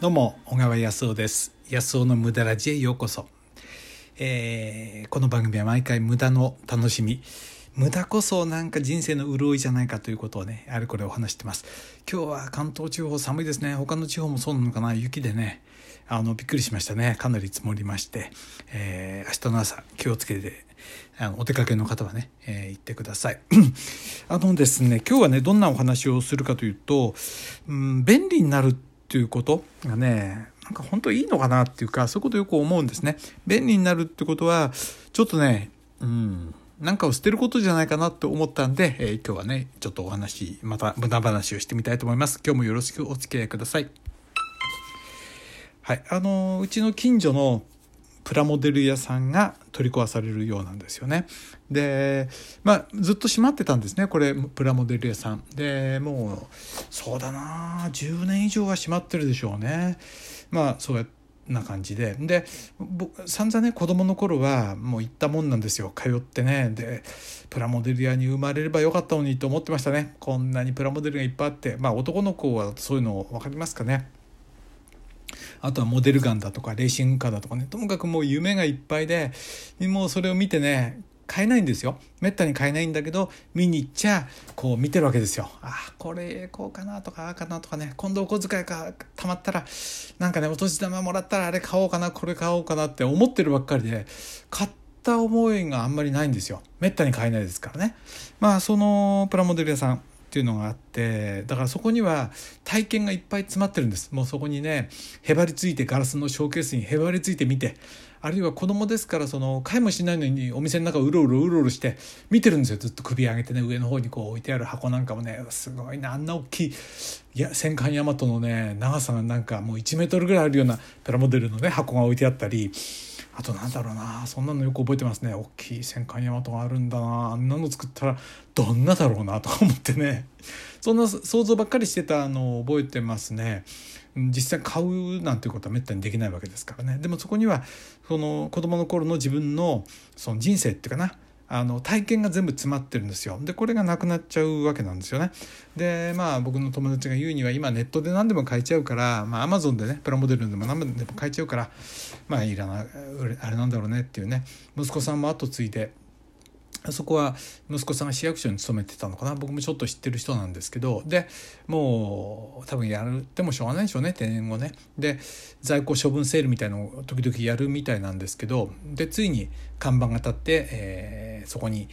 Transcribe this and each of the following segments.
どうも小川康夫です。康夫の無駄ラジへようこそ、えー、この番組は毎回無駄の楽しみ。無駄こそなんか人生の潤いじゃないかということをねあれこれお話してます。今日は関東地方寒いですね。他の地方もそうなのかな。雪でね。あのびっくりしましたね。かなり積もりまして、えー、明日の朝気をつけてあのお出かけの方はね、えー、行ってください。あのですね、今日はね、どんなお話をするかというと、うん、便利になるっていうことがね、なんか本当いいのかなっていうか、そういうことよく思うんですね。便利になるってことは、ちょっとね、うん、なんかを捨てることじゃないかなって思ったんで、えー、今日はね、ちょっとお話、また無駄話をしてみたいと思います。今日もよろしくお付き合いください。はい。あの、うちの近所のプラモデル屋さんが取り壊されるようなんですよね。で、まあ、ずっと閉まってたんですね、これ、プラモデル屋さん。で、もう、そうだな、10年以上は閉まってるでしょうね。まあ、そうやな感じで。で、散々ね、子供の頃はもう行ったもんなんですよ。通ってね。で、プラモデル屋に生まれればよかったのにと思ってましたね。こんなにプラモデルがいっぱいあって。まあ、男の子はそういうの分かりますかね。あとはモデルガンだとかレーシングカーだとかね。ともかくもう夢がいっぱいでもうそれを見てね買えないんですよ。めったに買えないんだけど見に行っちゃこう見てるわけですよ。あこれこうかなとかああかなとかね。今度お小遣いがたまったらなんかねお年玉もらったらあれ買おうかなこれ買おうかなって思ってるばっかりで買った思いがあんまりないんですよ。めったに買えないですからね。まあそのプラモデル屋さん。っていうのがあってだからそこには体験がいっぱい詰まってるんです。もうそこにねへばりついてガラスのショーケースにへばりついて見てあるいは子供ですからその買いもしないのにお店の中うろうろうろうろして見てるんですよ。ずっと首上げてね上の方にこう置いてある箱なんかもねすごいなあんな大きいいや戦艦大和のね長さがなんかもう1メートルぐらいあるようなプラモデルのね箱が置いてあったりあとなんだろうなそんなのよく覚えてますね。大きい戦艦大和があるんだな。あんなの作ったらどんなだろうなとか思ってね。そんな想像ばっかりしてたのを覚えてますね。実際買うなんていうことはめったにできないわけですからね。でもそこにはその子供の頃の自分のその人生っていうかな。あの体験が全部詰まってるんですよ。でこれがなくなっちゃうわけなんですよね。でまあ僕の友達が言うには今ネットで何でも買えちゃうからまあアマゾンでねプラモデルでも何でも買えちゃうからまあいらないあれなんだろうねっていうね。息子さんも後継いでそこは息子さんが市役所に勤めてたのかな。僕もちょっと知ってる人なんですけど。でもう多分やるってもしょうがないでしょうね。定年後ね。で在庫処分セールみたいのを時々やるみたいなんですけど。でついに看板が立って、えー、そこに、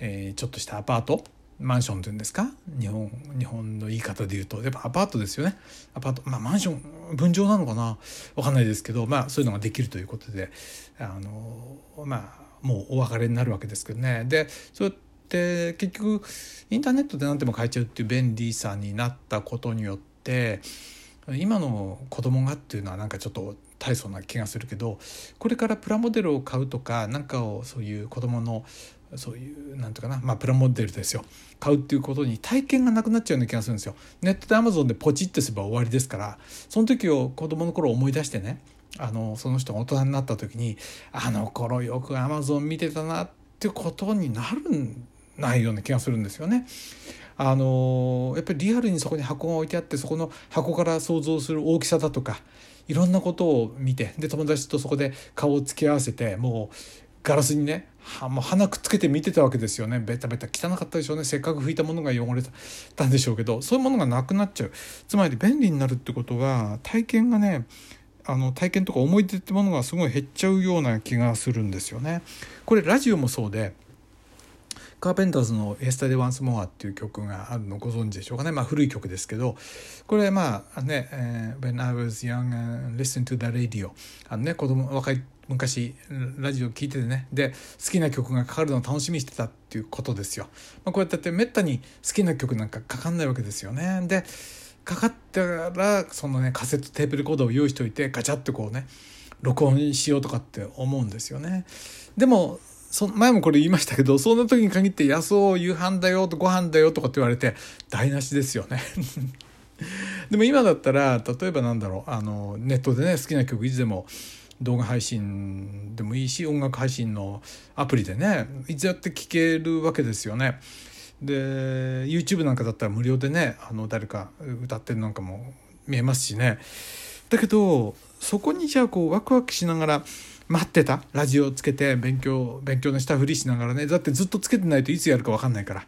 えー、ちょっとしたアパート。マンションっていうんですか？日本日本の言い方で言うと。やっぱアパートですよね。アパート。まあマンション分譲なのかな？分かんないですけど。まあそういうのができるということで。あのまあもうお別れになるわけですけどねでそうやって結局インターネットで何でも買えちゃうっていう便利さになったことによって今の子供がっていうのはなんかちょっと大層な気がするけどこれからプラモデルを買うとか何かをそういう子供のそういうなんていうかなまあプラモデルですよ買うっていうことに体験がなくなっちゃうような気がするんですよ。ネットでアマゾンでポチッとすれば終わりですからその時を子供の頃思い出してねあのその人が大人になった時にあの頃よくアマゾン見てたなってことになるんないような気がするんですよね。あのやっぱりリアルにそこに箱が置いてあってそこの箱から想像する大きさだとかいろんなことを見てで友達とそこで顔を突き合わせてもうガラスにねもう鼻くっつけて見てたわけですよね。ベタベタ汚かったでしょうね。せっかく拭いたものが汚れたんでしょうけどそういうものがなくなっちゃう。つまり便利になるってことは体験がねあの体験とか思い出ってものがすごい減っちゃうような気がするんですよね。これラジオもそうでカーペンターズの「Yesterday Once More」っていう曲があるのご存知でしょうかね、まあ、古い曲ですけどこれまあね「、When I was young and listen to the radio」あのね子供若い昔ラジオ聴いててねで好きな曲がかかるのを楽しみにしてたっていうことですよ。まあ、こうやってめったに好きな曲なんかかかんないわけですよね。でかかったらそのねカセットテープレコーダーを用意しておいてガチャッとこうね録音しようとかって思うんですよね。でもそ前もこれ言いましたけどそんな時に限って「野草夕飯だよ」と「ご飯だよ」とかって言われて台無しですよね。でも今だったら例えばなんだろうあのネットでね好きな曲いつでも動画配信でもいいし音楽配信のアプリでねいつやって聴けるわけですよね。で YouTube なんかだったら無料でねあの誰か歌ってるなんかも見えますしね。だけどそこにじゃあこうワクワクしながら待ってたラジオをつけて勉強勉強のしたふりしながらねだってずっとつけてないといつやるか分かんないから。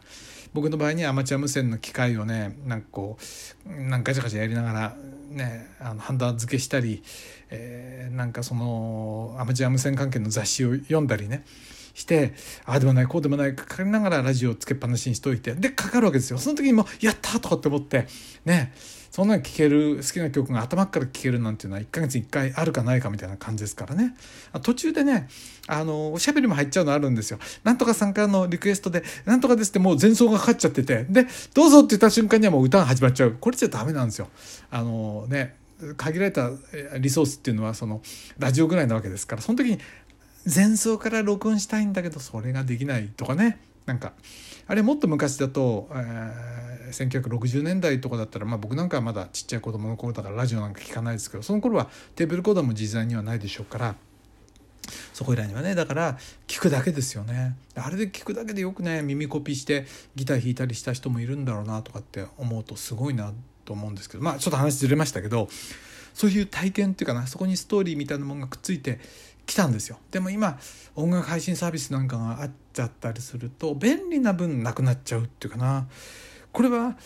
僕の場合にはアマチュア無線の機械をねなんかこうなんかガチャガチャやりながらねあのハンダ付けしたり、えー、なんかそのアマチュア無線関係の雑誌を読んだりね。してああでもないこうでもないかかりながらラジオをつけっぱなしにしといてでかかるわけですよ。その時にもやったとかって思ってね。そんなに聴ける好きな曲が頭から聴けるなんていうのは1ヶ月に1回あるかないかみたいな感じですからね。途中でねあのおしゃべりも入っちゃうのあるんですよ。なんとかさんからのリクエストでなんとかですってもう前奏がかかっちゃっててでどうぞって言った瞬間にはもう歌が始まっちゃう。これじゃダメなんですよ。あのね限られたリソースっていうのはそのラジオぐらいなわけですからその時に前奏から録音したいんだけどそれができないとかね。なんかあれもっと昔だと、えー、1960年代とかだったら、まあ、僕なんかはまだちっちゃい子供の頃だからラジオなんか聞かないですけどその頃はテーブルコーダーも自在にはないでしょうからそこいらにはね。だから聞くだけですよね。あれで聞くだけでよくね耳コピーしてギター弾いたりした人もいるんだろうなとかって思うとすごいなと思うんですけどまあちょっと話ずれましたけどそういう体験っていうかなそこにストーリーみたいなものがくっついて来たんですよ。でも今音楽配信サービスなんかがあっちゃったりすると便利な分なくなっちゃうっていうかな。これは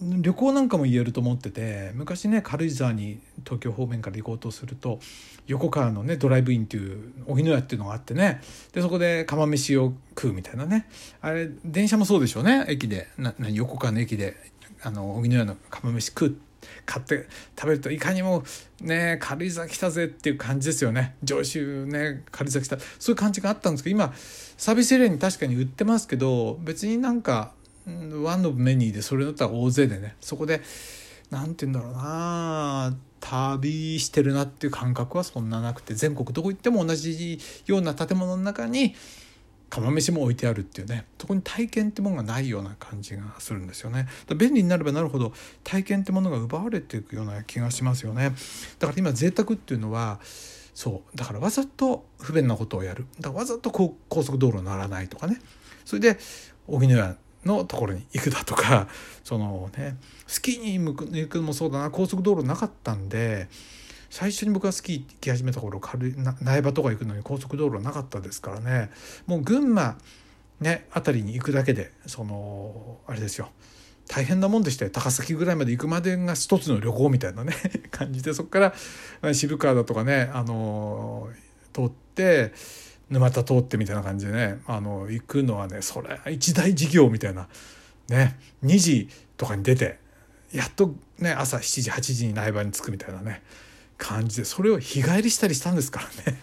旅行なんかも言えると思ってて昔ね軽井沢に東京方面から行こうとすると横川のねドライブインっていう荻野屋っていうのがあってね。でそこで釜飯を食うみたいなね。あれ電車もそうでしょうね。駅で。な横川の駅で荻野屋の釜飯食う買って食べるといかにもね軽井沢来たぜっていう感じですよね。上州ね軽井沢来たそういう感じがあったんですけど今サービスエリアに確かに売ってますけど別になんかワンオブメニューでそれだったら大勢でねそこで何て言うんだろうな旅してるなっていう感覚はそんななくて全国どこ行っても同じような建物の中に釜飯も置いてあるっていうねそこに体験ってものがないような感じがするんですよね。便利になればなるほど体験ってものが奪われていくような気がしますよね。だから今贅沢っていうのはそうだからわざと不便なことをやる。だからわざと高速道路にならないとかね。それで荻野屋のところに行くだとかそのねスキーに行くのもそうだな。高速道路なかったんで最初に僕がスキー行き始めた頃苗場とか行くのに高速道路なかったですからね。もう群馬ね辺りに行くだけでそのあれですよ。大変なもんでして高崎ぐらいまで行くまでが一つの旅行みたいなね 感じで。そこから渋川だとかねあの通って沼田通ってみたいな感じでねあの行くのはねそれ一大事業みたいな。ね2時とかに出てやっとね朝7時8時に苗場に着くみたいなね。感じでそれを日帰りしたりしたんですからね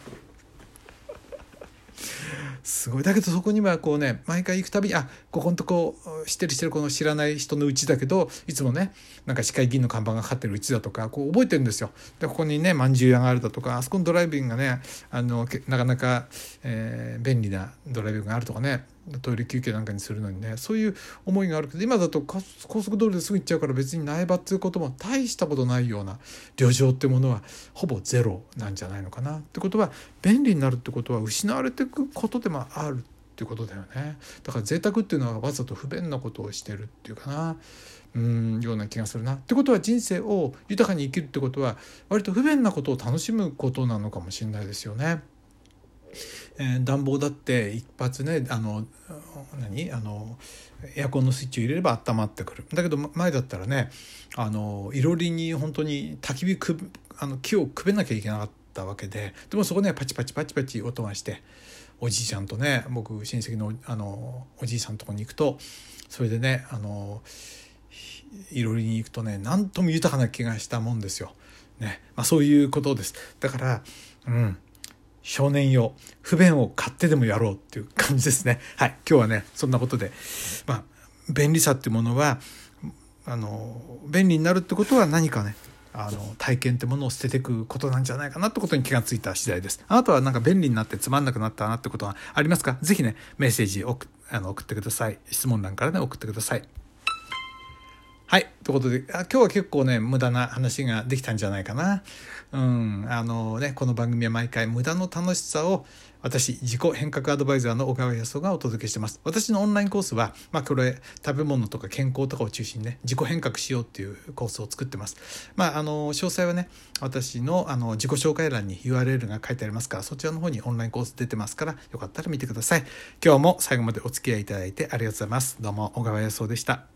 すごいだけどそこにはこうね毎回行くたびにあここのとこ知ってる知ってるこの知らない人のうちだけどいつもねなんか市会議員の看板がかかってるうちだとかこう覚えてるんですよ。でここにねまんじゅう屋があるだとかあそこのドライビングがねあのなかなか、えー、便利なドライビングがあるとかねトイレ休憩なんかにするのにねそういう思いがあるけど今だと高速道路ですぐ行っちゃうから別に苗場っていうことも大したことないような旅情ってものはほぼゼロなんじゃないのかなってことは便利になるってことは失われていくことでもあるっていうことだよねだから贅沢っていうのはわざと不便なことをしてるっていうかなうんような気がするな。ってことは人生を豊かに生きるってことは割と不便なことを楽しむことなのかもしれないですよね。えー、暖房だって一発ねあの何？あのエアコンのスイッチを入れれば温まってくるだけど前だったらねあのいろりに本当に焚き火くあの木をくべなきゃいけなかったわけででもそこねパチパチパチパチ音がしておじいちゃんとね僕親戚のあのおじいさんのとこに行くとそれでねあのいろりに行くとね何とも豊かな気がしたもんですよ。ねまあ、そういうことです。だからうん少年用不便を買ってでもやろうっていう感じですね。はい。今日はね、そんなことで、まあ、便利さっていうものは、あの、便利になるってことは何かね、あの、体験ってものを捨てていくことなんじゃないかなってことに気がついた次第です。あなたはなんか便利になってつまんなくなったなってことはありますか？ぜひね、メッセージをあの送ってください。質問欄からね、送ってください。はい。ということで、あ今日は結構ね、無駄な話ができたんじゃないかな。うん。あのね、この番組は毎回無駄の楽しさを私、自己変革アドバイザーの小川康夫がお届けしてます。私のオンラインコースは、まあこれ、食べ物とか健康とかを中心にね、自己変革しようっていうコースを作ってます。まあ、あの、詳細はね、私のあの自己紹介欄に URL が書いてありますから、そちらの方にオンラインコース出てますから、よかったら見てください。今日も最後までお付き合いいただいてありがとうございます。どうも、小川康夫でした。